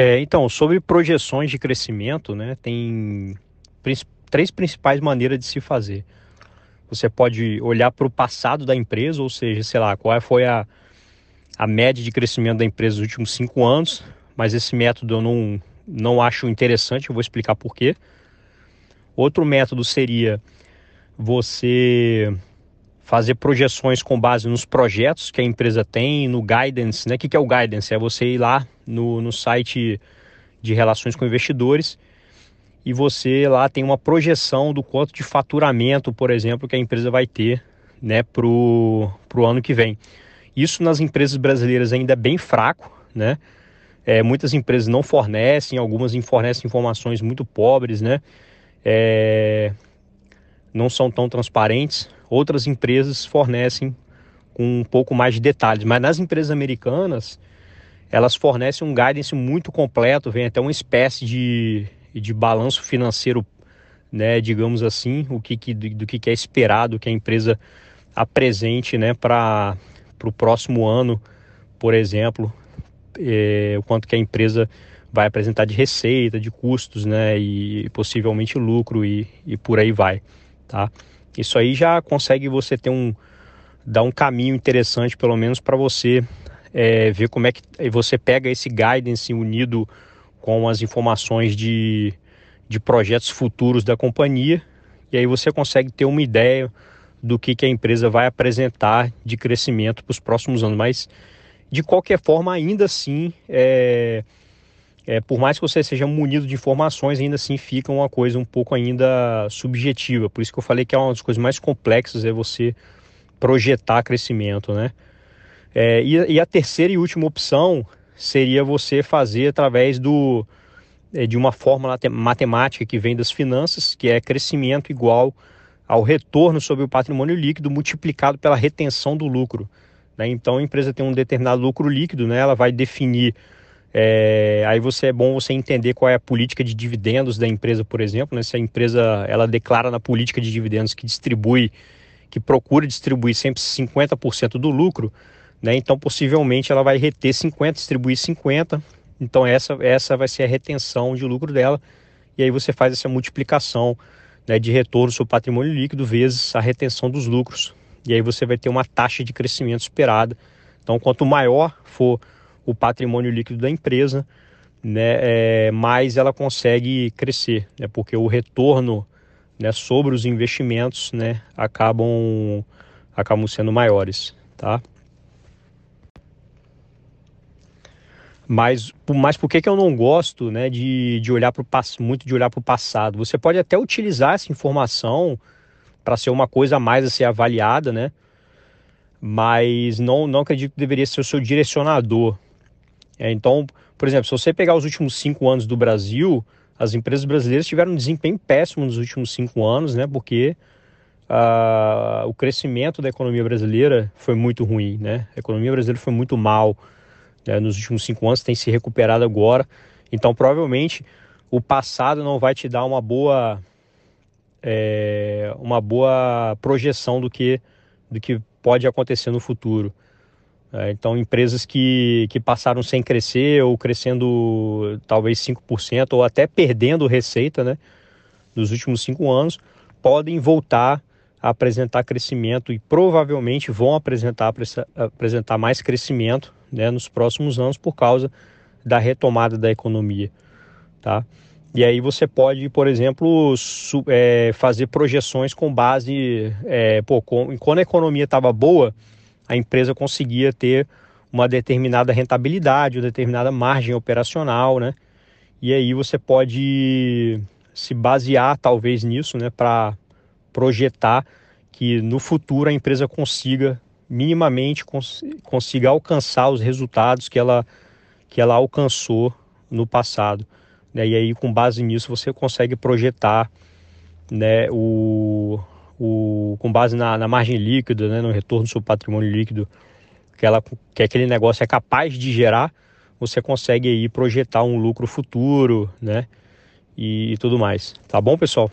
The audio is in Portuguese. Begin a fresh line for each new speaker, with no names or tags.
É, então, sobre projeções de crescimento, né, tem três principais maneiras de se fazer. Você pode olhar para o passado da empresa, ou seja, sei lá, qual foi a, a média de crescimento da empresa nos últimos cinco anos, mas esse método eu não, não acho interessante, eu vou explicar por quê. Outro método seria você fazer projeções com base nos projetos que a empresa tem, no guidance, né? O que é o guidance? É você ir lá no, no site de relações com investidores e você lá tem uma projeção do quanto de faturamento, por exemplo, que a empresa vai ter né, para o ano que vem. Isso nas empresas brasileiras ainda é bem fraco, né? É, muitas empresas não fornecem, algumas fornecem informações muito pobres, né? É, não são tão transparentes. Outras empresas fornecem com um pouco mais de detalhes, mas nas empresas americanas elas fornecem um guidance muito completo, vem até uma espécie de, de balanço financeiro, né, digamos assim, o que, que do, do que é esperado que a empresa apresente, né, para o próximo ano, por exemplo, é, o quanto que a empresa vai apresentar de receita, de custos, né, e possivelmente lucro e, e por aí vai, tá? Isso aí já consegue você ter um dar um caminho interessante, pelo menos para você é, ver como é que você pega esse guidance unido com as informações de, de projetos futuros da companhia e aí você consegue ter uma ideia do que, que a empresa vai apresentar de crescimento para os próximos anos. Mas de qualquer forma, ainda assim, é, é, por mais que você seja munido de informações, ainda assim fica uma coisa um pouco ainda subjetiva. Por isso que eu falei que é uma das coisas mais complexas é você projetar crescimento, né? É, e, e, a terceira e última opção seria você fazer através do, é, de uma fórmula matemática que vem das finanças, que é crescimento igual ao retorno sobre o patrimônio líquido multiplicado pela retenção do lucro. Né? Então a empresa tem um determinado lucro líquido, né? ela vai definir é, aí você é bom você entender qual é a política de dividendos da empresa, por exemplo. Né? Se a empresa ela declara na política de dividendos que distribui, que procura distribuir sempre 50% do lucro, né? então possivelmente ela vai reter 50, distribuir 50. Então essa, essa vai ser a retenção de lucro dela. E aí você faz essa multiplicação né, de retorno sobre patrimônio líquido vezes a retenção dos lucros. E aí você vai ter uma taxa de crescimento esperada. Então quanto maior for o patrimônio líquido da empresa, né, é, mais ela consegue crescer, né, porque o retorno né, sobre os investimentos né, acabam, acabam sendo maiores. Tá? Mas, mas por que, que eu não gosto né, de, de olhar pro, muito de olhar para o passado? Você pode até utilizar essa informação para ser uma coisa a mais a ser avaliada, né? mas não, não acredito que deveria ser o seu direcionador. É, então, por exemplo, se você pegar os últimos cinco anos do Brasil, as empresas brasileiras tiveram um desempenho péssimo nos últimos cinco anos, né? Porque uh, o crescimento da economia brasileira foi muito ruim, né? A economia brasileira foi muito mal né? nos últimos cinco anos, tem se recuperado agora. Então, provavelmente, o passado não vai te dar uma boa, é, uma boa projeção do que, do que pode acontecer no futuro. É, então, empresas que, que passaram sem crescer ou crescendo talvez 5% ou até perdendo receita né, nos últimos cinco anos, podem voltar a apresentar crescimento e provavelmente vão apresentar, apresentar mais crescimento né, nos próximos anos por causa da retomada da economia. Tá? E aí você pode, por exemplo, é, fazer projeções com base, é, pô, com, quando a economia estava boa, a empresa conseguia ter uma determinada rentabilidade, uma determinada margem operacional, né? E aí você pode se basear talvez nisso, né, para projetar que no futuro a empresa consiga minimamente cons consiga alcançar os resultados que ela que ela alcançou no passado. Né? E aí com base nisso você consegue projetar, né, o o, com base na, na margem líquida, né, no retorno do seu patrimônio líquido, que, ela, que aquele negócio é capaz de gerar, você consegue aí projetar um lucro futuro, né? E, e tudo mais. Tá bom, pessoal?